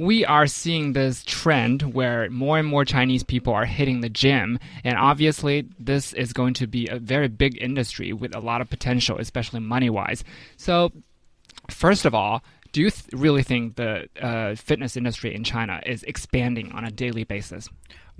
We are seeing this trend where more and more Chinese people are hitting the gym. And obviously, this is going to be a very big industry with a lot of potential, especially money wise. So, first of all, do you th really think the uh, fitness industry in China is expanding on a daily basis?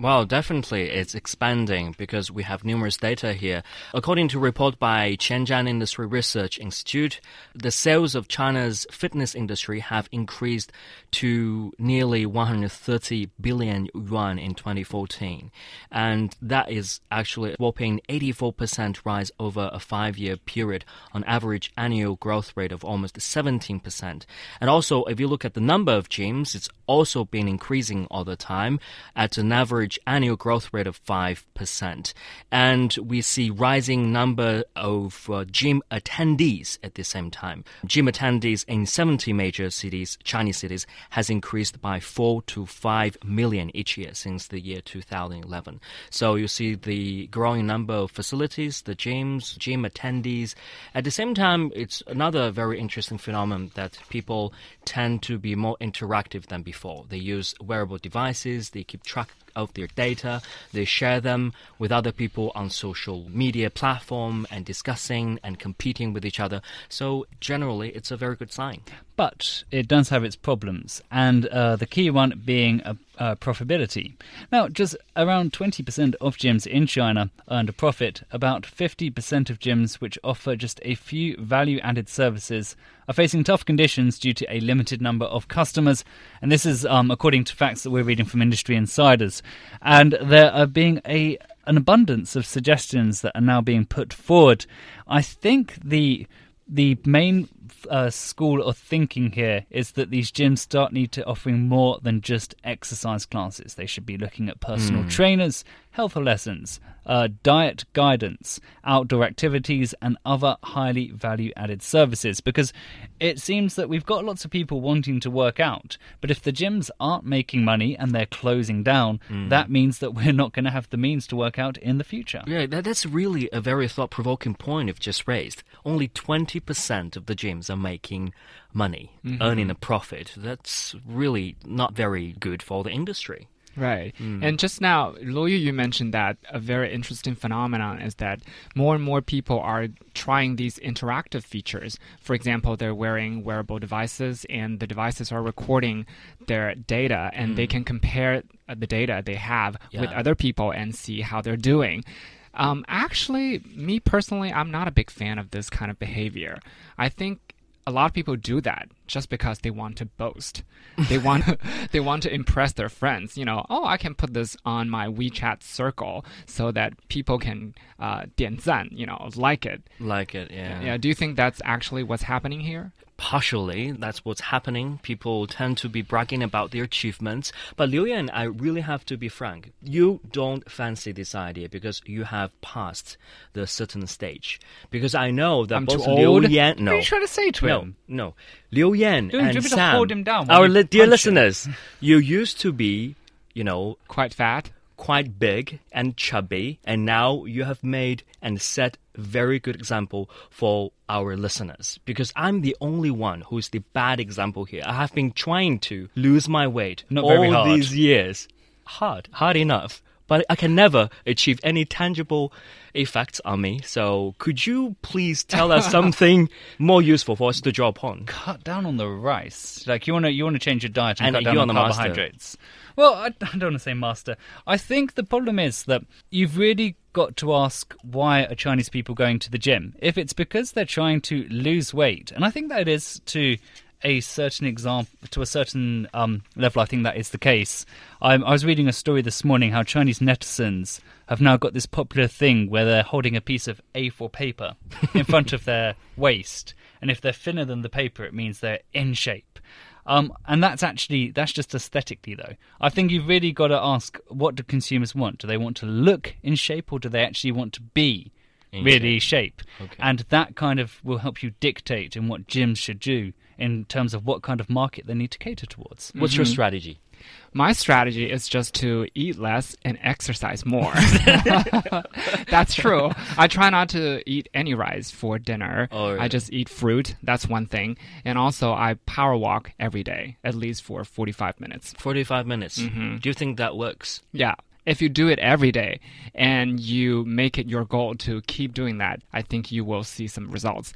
Well, definitely it's expanding because we have numerous data here. According to a report by Qianzhan Industry Research Institute, the sales of China's fitness industry have increased to nearly 130 billion yuan in 2014. And that is actually a whopping 84% rise over a five year period on average annual growth rate of almost 17%. And also, if you look at the number of gyms, it's also been increasing all the time at an average average annual growth rate of 5%. And we see rising number of uh, gym attendees at the same time. Gym attendees in 70 major cities, Chinese cities, has increased by 4 to 5 million each year since the year 2011. So you see the growing number of facilities, the gyms, gym attendees. At the same time, it's another very interesting phenomenon that people tend to be more interactive than before. They use wearable devices, they keep track of their data. They share them with other people on social media platform and discussing and competing with each other. So generally, it's a very good sign. But it does have its problems, and uh, the key one being uh, profitability. Now, just around 20% of gyms in China earned a profit. About 50% of gyms which offer just a few value added services are facing tough conditions due to a limited number of customers. And this is um, according to facts that we're reading from Industry Insiders. And there are being a an abundance of suggestions that are now being put forward. I think the the main uh, school of thinking here is that these gyms start need to offering more than just exercise classes. They should be looking at personal mm. trainers, health lessons, uh, diet guidance, outdoor activities, and other highly value added services. Because it seems that we've got lots of people wanting to work out, but if the gyms aren't making money and they're closing down, mm. that means that we're not going to have the means to work out in the future. Yeah, that, that's really a very thought provoking point you've just raised. Only 20% of the gyms are making money, mm -hmm. earning a profit. That's really not very good for the industry. Right. Mm. And just now, Luoyu, you mentioned that a very interesting phenomenon is that more and more people are trying these interactive features. For example, they're wearing wearable devices and the devices are recording their data and mm. they can compare the data they have yeah. with other people and see how they're doing. Um, actually, me personally, I'm not a big fan of this kind of behavior. I think a lot of people do that just because they want to boast. They want they want to impress their friends. You know, oh, I can put this on my WeChat circle so that people can uh, 点赞, you know, like it. Like it, yeah. Yeah. Do you think that's actually what's happening here? Partially that's what's happening. People tend to be bragging about their achievements. But Liu Yan, I really have to be frank. You don't fancy this idea because you have passed the certain stage. Because I know that I'm both Liu Yan, no, what are you trying to say to no, him? No, Liu Yan Dude, and you Sam, hold him down our li dear listeners, you used to be, you know, quite fat quite big and chubby, and now you have made and set very good example for our listeners. Because I'm the only one who's the bad example here. I have been trying to lose my weight Not all these years. Hard, hard enough. But I can never achieve any tangible effects on me. So could you please tell us something more useful for us to draw upon? Cut down on the rice. Like you want to you want to change your diet and, and cut down on, the carbohydrates. Master. Well, I, I don't want to say master. I think the problem is that you've really got to ask why are Chinese people going to the gym? If it's because they're trying to lose weight, and I think that is to a certain example to a certain um, level. I think that is the case. I, I was reading a story this morning how Chinese netizens have now got this popular thing where they're holding a piece of A4 paper in front of their waist, and if they're thinner than the paper, it means they're in shape. Um, and that's actually that's just aesthetically though. I think you've really got to ask what do consumers want? Do they want to look in shape or do they actually want to be really shape? Okay. And that kind of will help you dictate in what gyms should do in terms of what kind of market they need to cater towards. What's your strategy? My strategy is just to eat less and exercise more. That's true. I try not to eat any rice for dinner. Oh, really? I just eat fruit. That's one thing. And also, I power walk every day, at least for 45 minutes. 45 minutes. Mm-hmm. Do you think that works? Yeah. If you do it every day and you make it your goal to keep doing that, I think you will see some results.